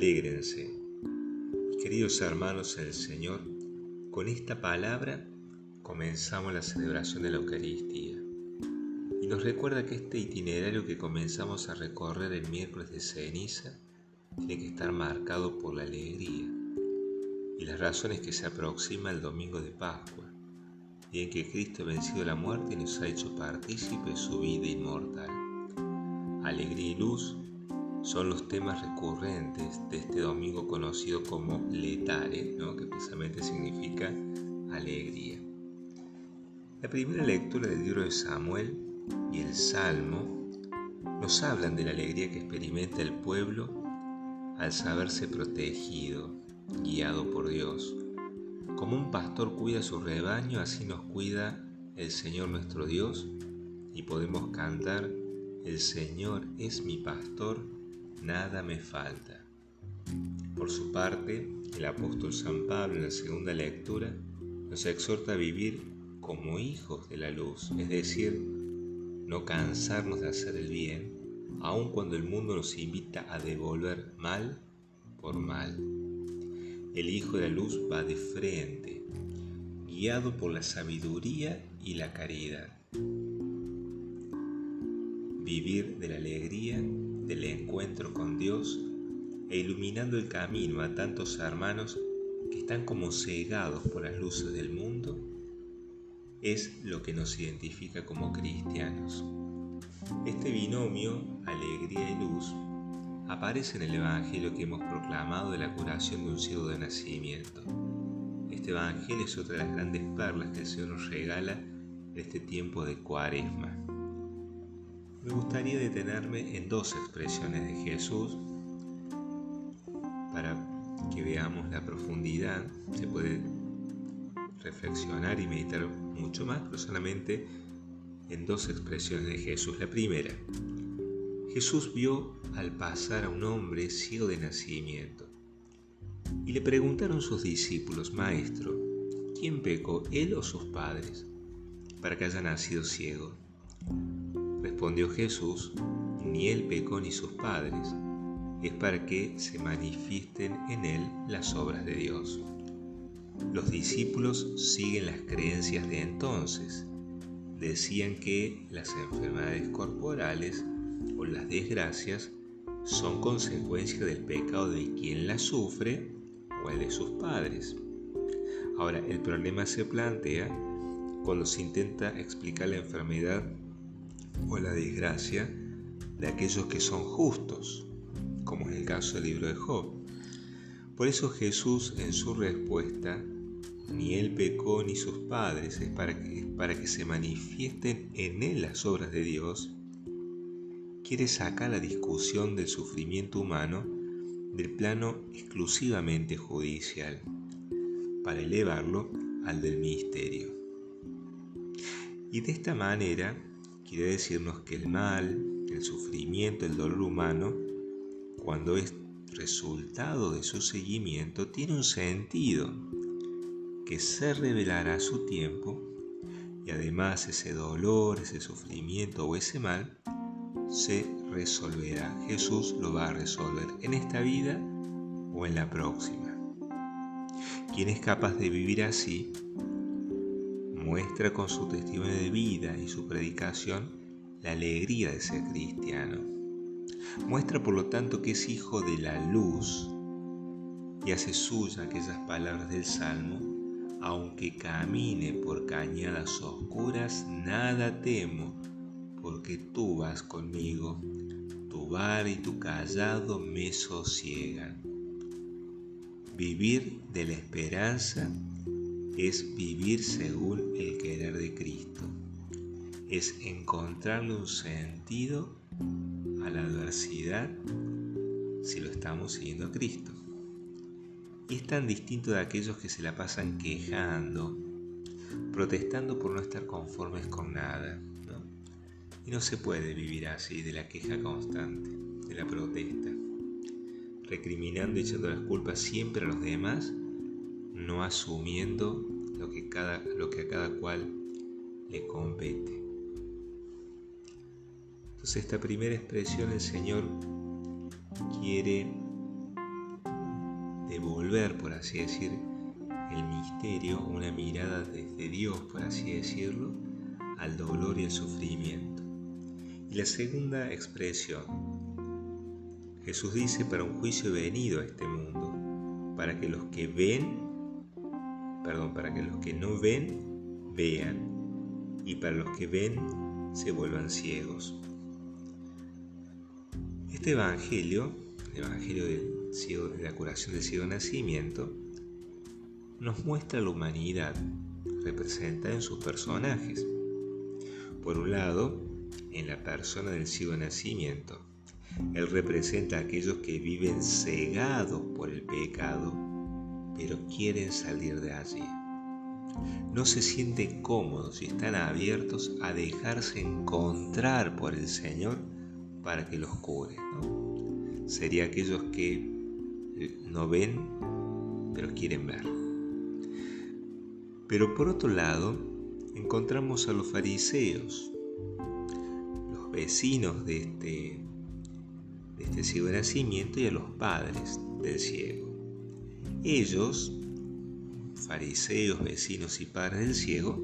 alégrense. Queridos hermanos el Señor, con esta palabra comenzamos la celebración de la Eucaristía y nos recuerda que este itinerario que comenzamos a recorrer el miércoles de ceniza tiene que estar marcado por la alegría y las razones que se aproxima el domingo de Pascua, y en que Cristo ha vencido la muerte y nos ha hecho partícipe de su vida inmortal. Alegría y luz son los temas recurrentes de este domingo conocido como letare, que precisamente significa alegría. La primera lectura del libro de Samuel y el Salmo nos hablan de la alegría que experimenta el pueblo al saberse protegido, guiado por Dios. Como un pastor cuida su rebaño, así nos cuida el Señor nuestro Dios y podemos cantar, el Señor es mi pastor nada me falta. Por su parte, el apóstol San Pablo en la segunda lectura nos exhorta a vivir como hijos de la luz, es decir, no cansarnos de hacer el bien, aun cuando el mundo nos invita a devolver mal por mal. El Hijo de la Luz va de frente, guiado por la sabiduría y la caridad. Vivir de la alegría del encuentro con Dios e iluminando el camino a tantos hermanos que están como cegados por las luces del mundo, es lo que nos identifica como cristianos. Este binomio, alegría y luz, aparece en el Evangelio que hemos proclamado de la curación de un ciego de nacimiento. Este Evangelio es otra de las grandes perlas que el Señor nos regala en este tiempo de cuaresma. Me gustaría detenerme en dos expresiones de Jesús para que veamos la profundidad. Se puede reflexionar y meditar mucho más, pero solamente en dos expresiones de Jesús. La primera, Jesús vio al pasar a un hombre ciego de nacimiento y le preguntaron sus discípulos, Maestro, ¿quién pecó, él o sus padres, para que haya nacido ciego? Respondió Jesús, ni él pecó ni sus padres, es para que se manifiesten en él las obras de Dios. Los discípulos siguen las creencias de entonces. Decían que las enfermedades corporales o las desgracias son consecuencia del pecado de quien las sufre o el de sus padres. Ahora, el problema se plantea cuando se intenta explicar la enfermedad o la desgracia de aquellos que son justos, como es el caso del libro de Job. Por eso Jesús en su respuesta, ni él pecó ni sus padres, es para que, para que se manifiesten en él las obras de Dios, quiere sacar la discusión del sufrimiento humano del plano exclusivamente judicial, para elevarlo al del misterio. Y de esta manera quiere decirnos que el mal, el sufrimiento, el dolor humano, cuando es resultado de su seguimiento, tiene un sentido que se revelará a su tiempo y además ese dolor, ese sufrimiento o ese mal se resolverá. Jesús lo va a resolver en esta vida o en la próxima. Quien es capaz de vivir así muestra con su testimonio de vida y su predicación la alegría de ser cristiano. Muestra por lo tanto que es hijo de la luz y hace suya aquellas palabras del Salmo, aunque camine por cañadas oscuras, nada temo, porque tú vas conmigo, tu bar y tu callado me sosiegan. Vivir de la esperanza es vivir según el querer de Cristo, es encontrarle un sentido a la adversidad si lo estamos siguiendo a Cristo. Y es tan distinto de aquellos que se la pasan quejando, protestando por no estar conformes con nada. Y no se puede vivir así de la queja constante, de la protesta, recriminando y echando las culpas siempre a los demás no asumiendo lo que, cada, lo que a cada cual le compete. Entonces esta primera expresión el Señor quiere devolver, por así decir, el misterio, una mirada desde Dios, por así decirlo, al dolor y el sufrimiento. Y la segunda expresión, Jesús dice para un juicio venido a este mundo, para que los que ven, perdón, para que los que no ven, vean, y para los que ven, se vuelvan ciegos. Este evangelio, el evangelio de la curación del ciego nacimiento, nos muestra la humanidad representada en sus personajes. Por un lado, en la persona del ciego nacimiento, él representa a aquellos que viven cegados por el pecado, pero quieren salir de allí. No se sienten cómodos y están abiertos a dejarse encontrar por el Señor para que los cure. Sería aquellos que eh, no ven, pero quieren ver. Pero por otro lado, encontramos a los fariseos, los vecinos de este de este nacimiento y a los padres del ciego. Ellos, fariseos, vecinos y padres del ciego,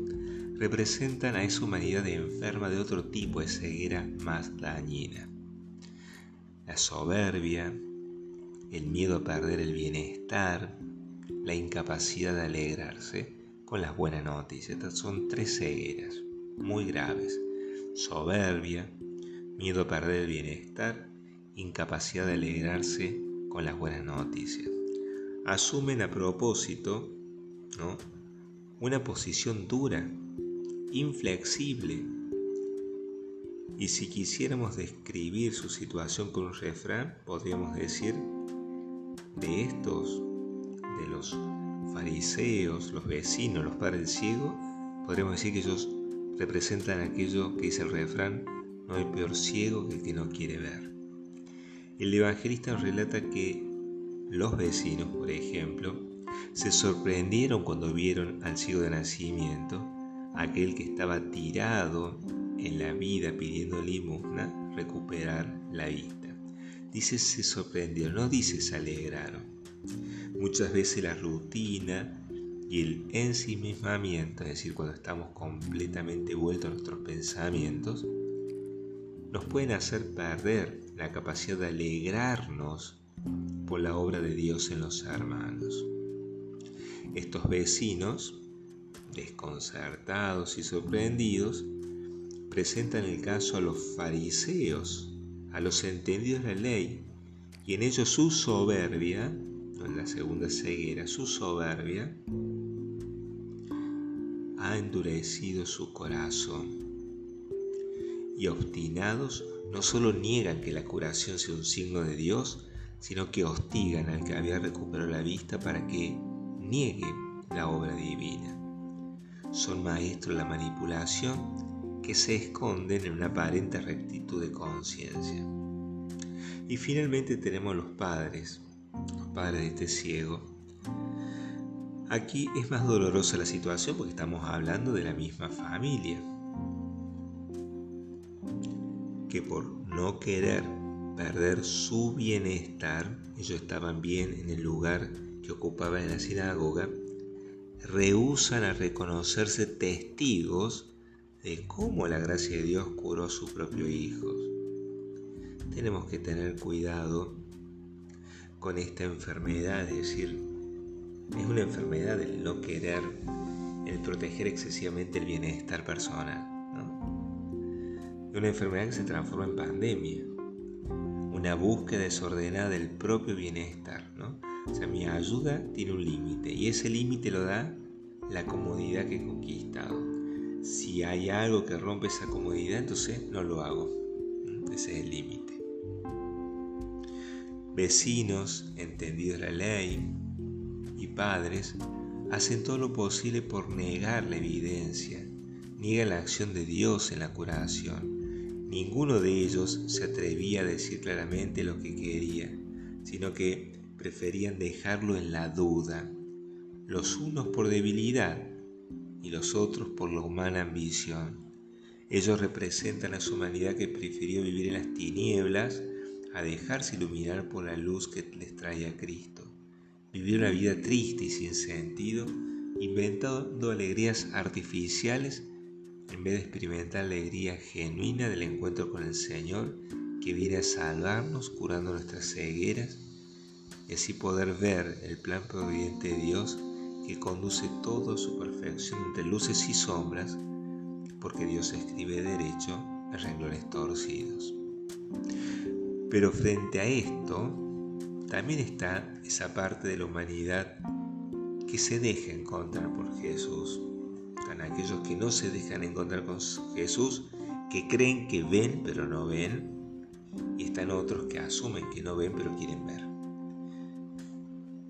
representan a esa humanidad enferma de otro tipo de ceguera más dañina. La soberbia, el miedo a perder el bienestar, la incapacidad de alegrarse con las buenas noticias. Estas son tres cegueras muy graves. Soberbia, miedo a perder el bienestar incapacidad de alegrarse con las buenas noticias. Asumen a propósito ¿no? una posición dura, inflexible. Y si quisiéramos describir su situación con un refrán, podríamos decir de estos, de los fariseos, los vecinos, los padres del ciego, podríamos decir que ellos representan aquello que dice el refrán, no hay peor ciego que el que no quiere ver. El evangelista relata que los vecinos, por ejemplo, se sorprendieron cuando vieron al ciego de nacimiento, aquel que estaba tirado en la vida pidiendo limosna, recuperar la vista. Dice se sorprendieron, no dice se alegraron. Muchas veces la rutina y el ensimismamiento, es decir, cuando estamos completamente vueltos a nuestros pensamientos, nos pueden hacer perder la capacidad de alegrarnos por la obra de Dios en los hermanos. Estos vecinos, desconcertados y sorprendidos, presentan el caso a los fariseos, a los entendidos de la ley, y en ellos su soberbia, en la segunda ceguera, su soberbia, ha endurecido su corazón y obstinados no solo niegan que la curación sea un signo de Dios, sino que hostigan al que había recuperado la vista para que niegue la obra divina. Son maestros de la manipulación que se esconden en una aparente rectitud de conciencia. Y finalmente tenemos los padres, los padres de este ciego. Aquí es más dolorosa la situación porque estamos hablando de la misma familia que por no querer perder su bienestar, ellos estaban bien en el lugar que ocupaban en la sinagoga, rehusan a reconocerse testigos de cómo la gracia de Dios curó a sus propios hijos. Tenemos que tener cuidado con esta enfermedad, es decir, es una enfermedad el no querer, el proteger excesivamente el bienestar personal una enfermedad que se transforma en pandemia, una búsqueda desordenada del propio bienestar. ¿no? O sea, mi ayuda tiene un límite y ese límite lo da la comodidad que he conquistado. Si hay algo que rompe esa comodidad, entonces no lo hago. Ese es el límite. Vecinos, entendidos la ley, y padres hacen todo lo posible por negar la evidencia, niegan la acción de Dios en la curación Ninguno de ellos se atrevía a decir claramente lo que quería, sino que preferían dejarlo en la duda, los unos por debilidad y los otros por la humana ambición. Ellos representan a su humanidad que prefirió vivir en las tinieblas a dejarse iluminar por la luz que les trae a Cristo. Vivió una vida triste y sin sentido, inventando alegrías artificiales en vez de experimentar la alegría genuina del encuentro con el Señor que viene a salvarnos curando nuestras cegueras y así poder ver el plan providente de Dios que conduce todo a su perfección entre luces y sombras, porque Dios escribe derecho en renglones torcidos. Pero frente a esto, también está esa parte de la humanidad que se deja encontrar por Jesús. Están aquellos que no se dejan encontrar con Jesús, que creen que ven pero no ven, y están otros que asumen que no ven pero quieren ver.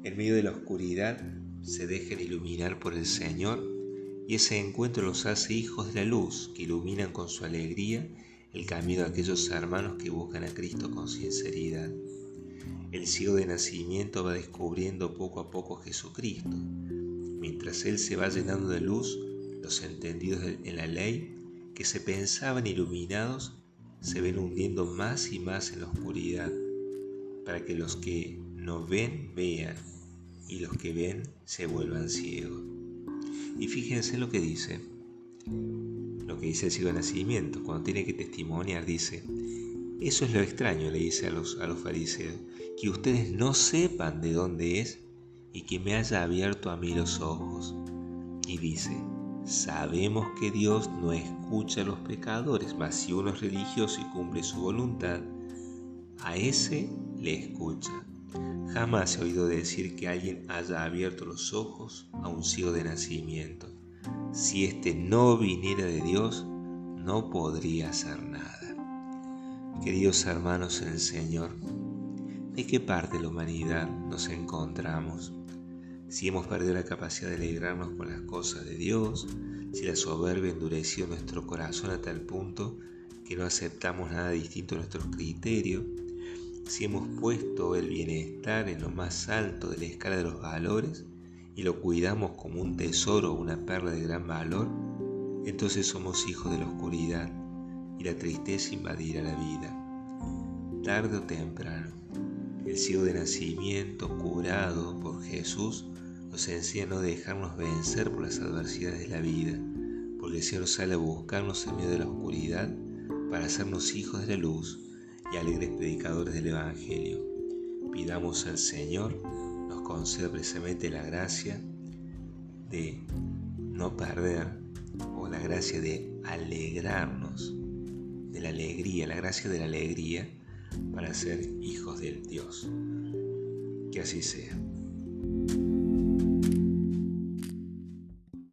En medio de la oscuridad se dejan iluminar por el Señor y ese encuentro los hace hijos de la luz que iluminan con su alegría el camino de aquellos hermanos que buscan a Cristo con sinceridad. El ciego de nacimiento va descubriendo poco a poco a Jesucristo. Mientras Él se va llenando de luz, los entendidos en la ley, que se pensaban iluminados, se ven hundiendo más y más en la oscuridad, para que los que no ven vean y los que ven se vuelvan ciegos. Y fíjense lo que dice, lo que dice el ciego nacimiento, cuando tiene que testimoniar, dice, eso es lo extraño, le dice a los, a los fariseos, que ustedes no sepan de dónde es y que me haya abierto a mí los ojos. Y dice, sabemos que Dios no escucha a los pecadores, mas si uno es religioso y cumple su voluntad, a ese le escucha. Jamás he oído decir que alguien haya abierto los ojos a un ciego de nacimiento. Si éste no viniera de Dios, no podría hacer nada. Queridos hermanos en el Señor, ¿de qué parte de la humanidad nos encontramos? Si hemos perdido la capacidad de alegrarnos con las cosas de Dios, si la soberbia endureció nuestro corazón a tal punto que no aceptamos nada distinto a nuestros criterios, si hemos puesto el bienestar en lo más alto de la escala de los valores y lo cuidamos como un tesoro o una perla de gran valor, entonces somos hijos de la oscuridad y la tristeza invadirá la vida. Tarde o temprano, el ciego de nacimiento curado por Jesús nos enseña a no dejarnos vencer por las adversidades de la vida, porque el Señor sale a buscarnos en medio de la oscuridad para hacernos hijos de la luz y alegres predicadores del Evangelio. Pidamos al Señor nos conceda precisamente la gracia de no perder o la gracia de alegrarnos, de la alegría, la gracia de la alegría para ser hijos del Dios. Que así sea.